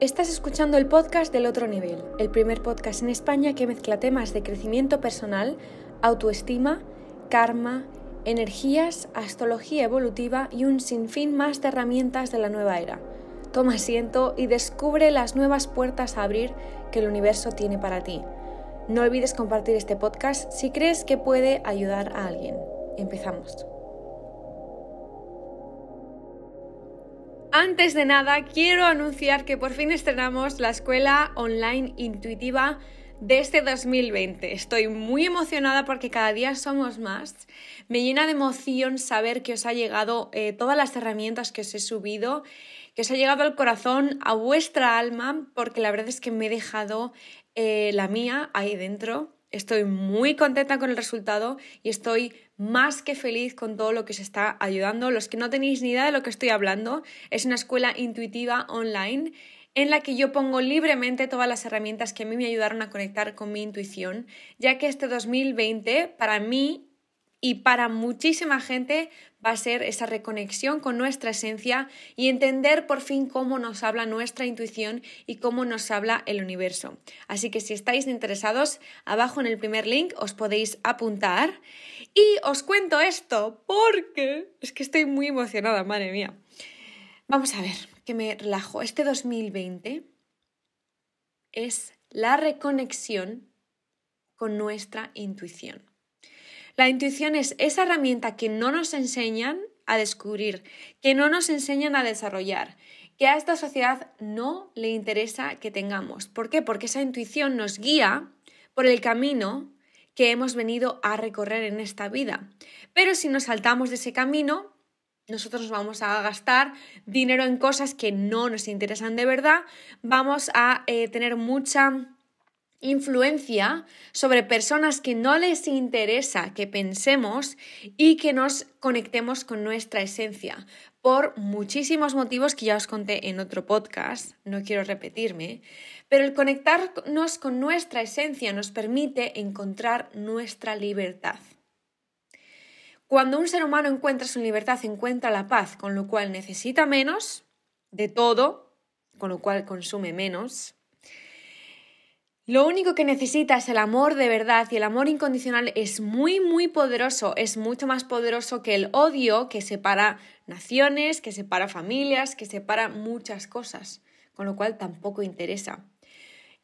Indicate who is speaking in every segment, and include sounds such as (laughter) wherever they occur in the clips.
Speaker 1: Estás escuchando el podcast del otro nivel, el primer podcast en España que mezcla temas de crecimiento personal, autoestima, karma, energías, astrología evolutiva y un sinfín más de herramientas de la nueva era. Toma asiento y descubre las nuevas puertas a abrir que el universo tiene para ti. No olvides compartir este podcast si crees que puede ayudar a alguien. Empezamos. Antes de nada, quiero anunciar que por fin estrenamos la escuela online intuitiva de este 2020. Estoy muy emocionada porque cada día somos más. Me llena de emoción saber que os ha llegado eh, todas las herramientas que os he subido, que os ha llegado al corazón, a vuestra alma, porque la verdad es que me he dejado eh, la mía ahí dentro Estoy muy contenta con el resultado y estoy más que feliz con todo lo que se está ayudando. Los que no tenéis ni idea de lo que estoy hablando, es una escuela intuitiva online en la que yo pongo libremente todas las herramientas que a mí me ayudaron a conectar con mi intuición, ya que este 2020 para mí y para muchísima gente va a ser esa reconexión con nuestra esencia y entender por fin cómo nos habla nuestra intuición y cómo nos habla el universo. Así que si estáis interesados, abajo en el primer link os podéis apuntar y os cuento esto porque es que estoy muy emocionada, madre mía. Vamos a ver, que me relajo. Este 2020 es la reconexión con nuestra intuición. La intuición es esa herramienta que no nos enseñan a descubrir, que no nos enseñan a desarrollar, que a esta sociedad no le interesa que tengamos. ¿Por qué? Porque esa intuición nos guía por el camino que hemos venido a recorrer en esta vida. Pero si nos saltamos de ese camino, nosotros vamos a gastar dinero en cosas que no nos interesan de verdad, vamos a eh, tener mucha influencia sobre personas que no les interesa que pensemos y que nos conectemos con nuestra esencia por muchísimos motivos que ya os conté en otro podcast, no quiero repetirme, pero el conectarnos con nuestra esencia nos permite encontrar nuestra libertad. Cuando un ser humano encuentra su libertad, encuentra la paz, con lo cual necesita menos de todo, con lo cual consume menos, lo único que necesita es el amor de verdad y el amor incondicional es muy, muy poderoso, es mucho más poderoso que el odio que separa naciones, que separa familias, que separa muchas cosas, con lo cual tampoco interesa.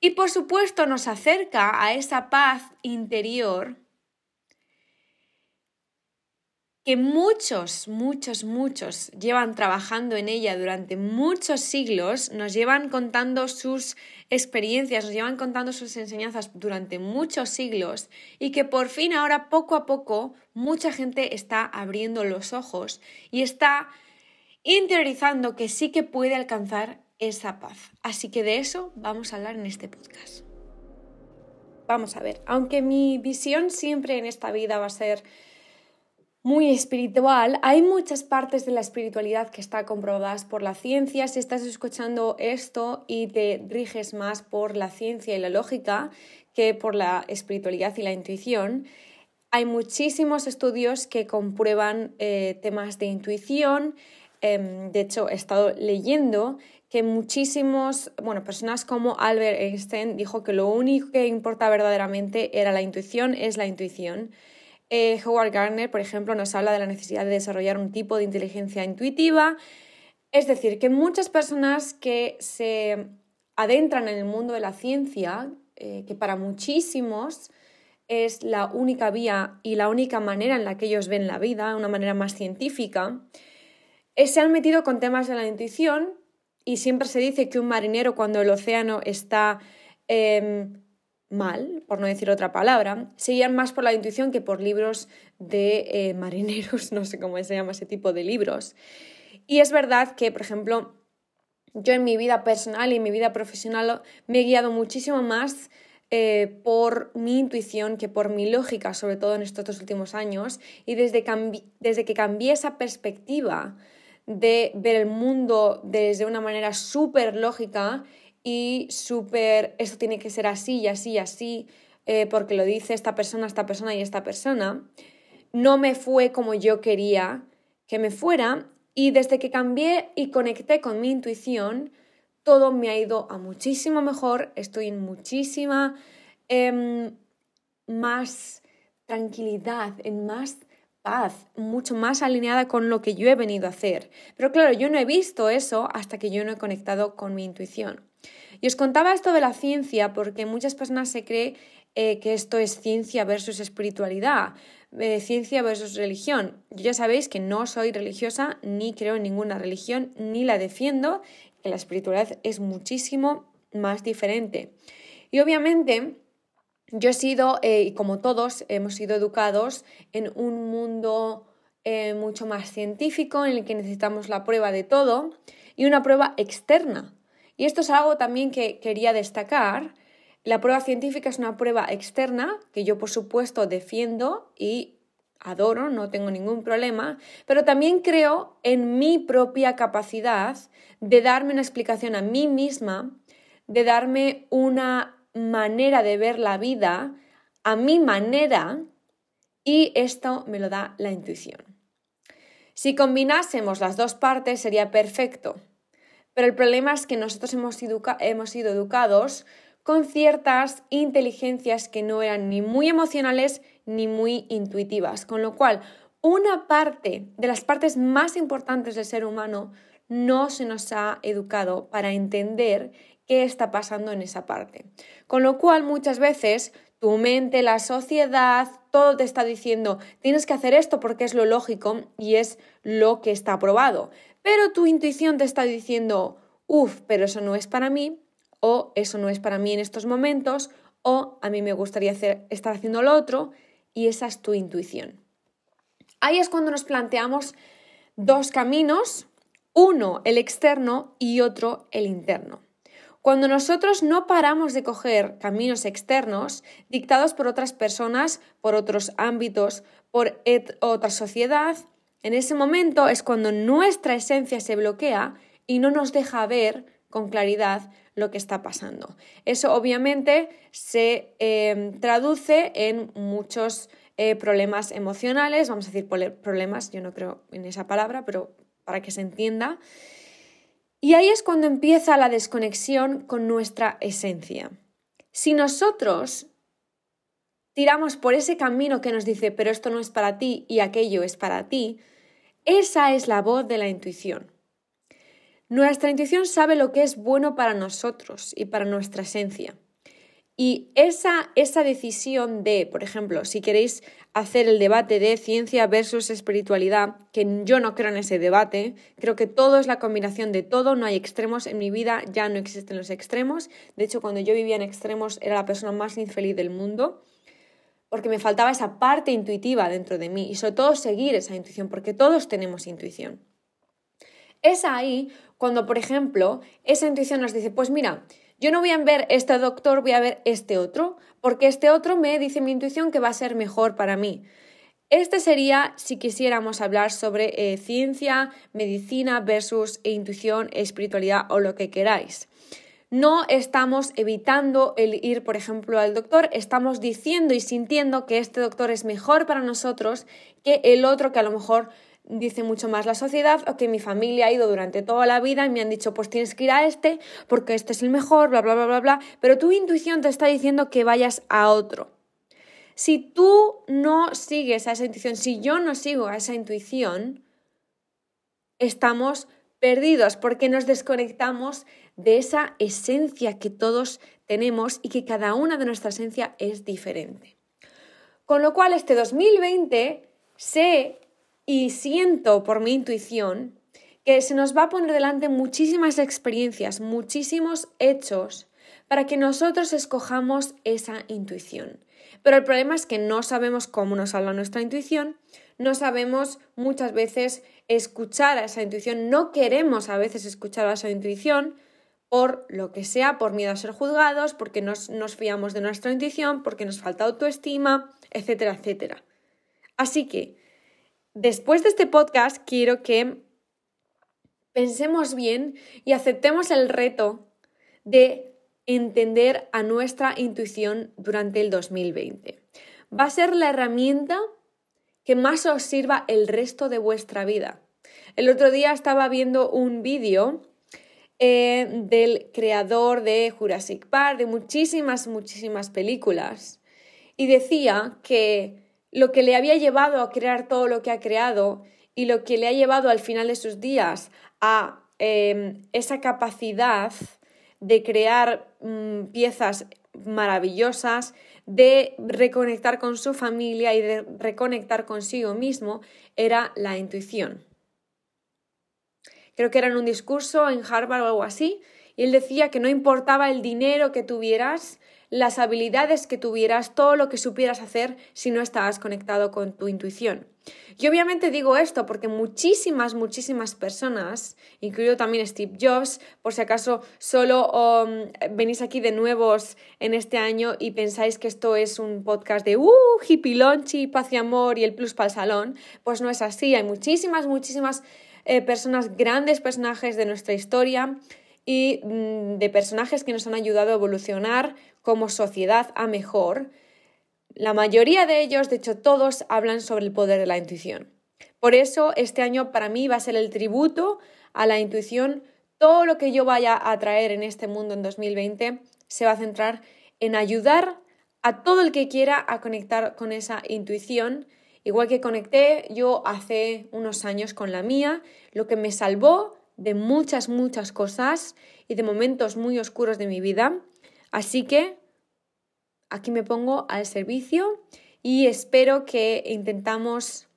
Speaker 1: Y por supuesto nos acerca a esa paz interior que muchos, muchos, muchos llevan trabajando en ella durante muchos siglos, nos llevan contando sus experiencias, nos llevan contando sus enseñanzas durante muchos siglos y que por fin ahora poco a poco mucha gente está abriendo los ojos y está interiorizando que sí que puede alcanzar esa paz. Así que de eso vamos a hablar en este podcast. Vamos a ver, aunque mi visión siempre en esta vida va a ser muy espiritual, hay muchas partes de la espiritualidad que están comprobadas por la ciencia. Si estás escuchando esto y te riges más por la ciencia y la lógica que por la espiritualidad y la intuición, hay muchísimos estudios que comprueban eh, temas de intuición. Em, de hecho, he estado leyendo que muchísimos, bueno, personas como Albert Einstein dijo que lo único que importa verdaderamente era la intuición, es la intuición. Eh, Howard Gardner, por ejemplo, nos habla de la necesidad de desarrollar un tipo de inteligencia intuitiva. Es decir, que muchas personas que se adentran en el mundo de la ciencia, eh, que para muchísimos es la única vía y la única manera en la que ellos ven la vida, una manera más científica, eh, se han metido con temas de la intuición y siempre se dice que un marinero cuando el océano está em, mal, por no decir otra palabra, seguían más por la intuición que por libros de eh, (laughs) marineros, no sé cómo se llama ese tipo de libros. Y es verdad que, por ejemplo, yo en mi vida personal y en mi vida profesional me he guiado muchísimo más eh, por mi intuición que por mi lógica, sobre todo en estos dos últimos años. Y desde, desde que cambié esa perspectiva de ver el mundo desde una manera súper lógica, y súper, esto tiene que ser así y así y así, eh, porque lo dice esta persona, esta persona y esta persona, no me fue como yo quería que me fuera y desde que cambié y conecté con mi intuición, todo me ha ido a muchísimo mejor, estoy en muchísima em, más tranquilidad, en más paz, mucho más alineada con lo que yo he venido a hacer. Pero claro, yo no he visto eso hasta que yo no he conectado con mi intuición. Y os contaba esto de la ciencia porque muchas personas se creen eh, que esto es ciencia versus espiritualidad, eh, ciencia versus religión. Ya sabéis que no soy religiosa, ni creo en ninguna religión, ni la defiendo, que la espiritualidad es muchísimo más diferente. Y obviamente yo he sido, eh, y como todos, hemos sido educados en un mundo mucho más científico, en el que necesitamos la prueba de todo y una prueba externa. Y esto es algo también que quería destacar. La prueba científica es una prueba externa que yo por supuesto defiendo y adoro, no tengo ningún problema, pero también creo en mi propia capacidad de darme una explicación a mí misma, de darme una manera de ver la vida a mi manera y esto me lo da la intuición. Si combinásemos las dos partes sería perfecto, pero el problema es que nosotros hemos, sido educados con ciertas inteligencias que no eran ni muy emocionales ni muy intuitivas, con lo cual una parte de las partes más importantes del ser humano no se nos ha educado para entender qué está pasando en esa parte. Con lo cual muchas veces tu mente, la sociedad, todo te está diciendo tienes que hacer esto porque es lo lógico y es lo que está aprobado. Pero tu intuición te está diciendo, uff, pero eso no es para mí, o eso no es para mí en estos momentos, o a mí me gustaría hacer, estar haciendo lo otro, y esa es tu intuición. Ahí es cuando nos planteamos dos caminos, uno el externo y otro el interno. Cuando nosotros no paramos de coger caminos externos dictados por otras personas, por otros ámbitos, por otra sociedad, en ese momento es cuando nuestra esencia se bloquea y no nos deja ver con claridad lo que está pasando. Eso obviamente se em, traduce en muchos eh, problemas emocionales, vamos a decir problemas, yo no creo en esa palabra, pero para que se entienda. Y ahí es cuando empieza la desconexión con nuestra esencia. Si nosotros tiramos por ese camino que nos dice, pero esto no es para ti y aquello es para ti, esa es la voz de la intuición. Nuestra intuición sabe lo que es bueno para nosotros y para nuestra esencia. Y esa, esa decisión de, por ejemplo, si queréis hacer el debate de ciencia versus espiritualidad, que yo no creo en ese debate, creo que todo es la combinación de todo, no hay extremos en mi vida, ya no existen los extremos. De hecho, cuando yo vivía en extremos era la persona más infeliz del mundo, porque me faltaba esa parte intuitiva dentro de mí y sobre todo seguir esa intuición, porque todos tenemos intuición. Es ahí cuando, por ejemplo, esa intuición nos dice, pues mira, yo no voy a ver este doctor, voy a ver este otro, porque este otro me dice mi intuición que va a ser mejor para mí. Este sería si quisiéramos hablar sobre eh, ciencia, medicina versus intuición, espiritualidad o lo que queráis. No estamos evitando el ir, por ejemplo, al doctor, estamos diciendo y sintiendo que este doctor es mejor para nosotros que el otro que a lo mejor dice mucho más la sociedad o que mi familia ha ido durante toda la vida y me han dicho pues tienes que ir a este porque este es el mejor, bla, bla, bla, bla, bla, pero tu intuición te está diciendo que vayas a otro. Si tú no sigues a esa intuición, si yo no sigo a esa intuición, estamos perdidos porque nos desconectamos de esa esencia que todos tenemos y que cada una de nuestra esencia es diferente. Con lo cual este 2020 sé y siento por mi intuición que se nos va a poner delante muchísimas experiencias, muchísimos hechos para que nosotros escojamos esa intuición. Pero el problema es que no sabemos cómo nos habla nuestra intuición, no sabemos muchas veces escuchar a esa intuición, no queremos a veces escuchar a esa intuición por lo que sea, por miedo a ser juzgados, porque nos, nos fiamos de nuestra intuición, porque nos falta autoestima, etcétera, etcétera. Así que después de este podcast quiero que pensemos bien y aceptemos el reto de entender a nuestra intuición durante el 2020. Va a ser la herramienta que más os sirva el resto de vuestra vida. El otro día estaba viendo un vídeo eh, del creador de Jurassic Park, de muchísimas, muchísimas películas. Y decía que lo que le había llevado a crear todo lo que ha creado y lo que le ha llevado al final de sus días a em, esa capacidad de crear mm, piezas maravillosas, de reconectar con su familia y de reconectar consigo mismo, era la intuición. Creo que era en un discurso en Harvard o algo así, y él decía que no importaba el dinero que tuvieras, las habilidades que tuvieras, todo lo que supieras hacer si no estabas conectado con tu intuición. Y obviamente digo esto porque muchísimas, muchísimas personas, incluido también Steve Jobs, por si acaso solo um, venís aquí de nuevos en este año y pensáis que esto es un podcast de uh, hippie lonchi, paz y amor y el plus para el salón, pues no es así. Hay muchísimas, muchísimas eh, personas, grandes personajes de nuestra historia y mm, de personajes que nos han ayudado a evolucionar como sociedad a mejor. La mayoría de ellos, de hecho todos, hablan sobre el poder de la intuición. Por eso este año para mí va a ser el tributo a la intuición. Todo lo que yo vaya a traer en este mundo en 2020 se va a centrar en ayudar a todo el que quiera a conectar con esa intuición, igual que conecté yo hace unos años con la mía, lo que me salvó de muchas, muchas cosas y de momentos muy oscuros de mi vida. Así que aquí me pongo al servicio y espero que intentamos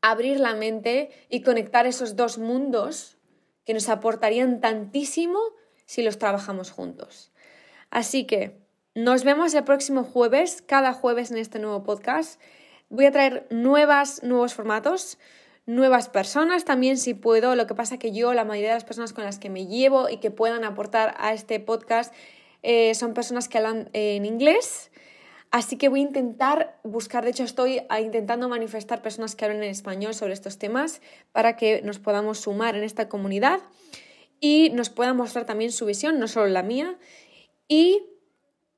Speaker 1: abrir la mente y conectar esos dos mundos que nos aportarían tantísimo si los trabajamos juntos. Así que nos vemos el próximo jueves, cada jueves en este nuevo podcast. Voy a traer nuevas, nuevos formatos nuevas personas también si puedo. Lo que pasa que yo, la mayoría de las personas con las que me llevo y que puedan aportar a este podcast eh, son personas que hablan en inglés. Así que voy a intentar buscar, de hecho estoy intentando manifestar personas que hablen en español sobre estos temas para que nos podamos sumar en esta comunidad y nos puedan mostrar también su visión, no solo la mía. Y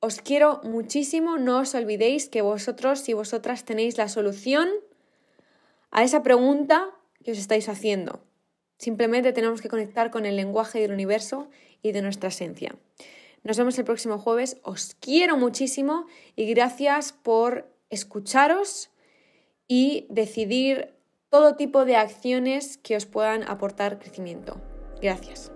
Speaker 1: os quiero muchísimo, no os olvidéis que vosotros y vosotras tenéis la solución a esa pregunta que os estáis haciendo. Simplemente tenemos que conectar con el lenguaje del universo y de nuestra esencia. Nos vemos el próximo jueves. Os quiero muchísimo y gracias por escucharos y decidir todo tipo de acciones que os puedan aportar crecimiento. Gracias.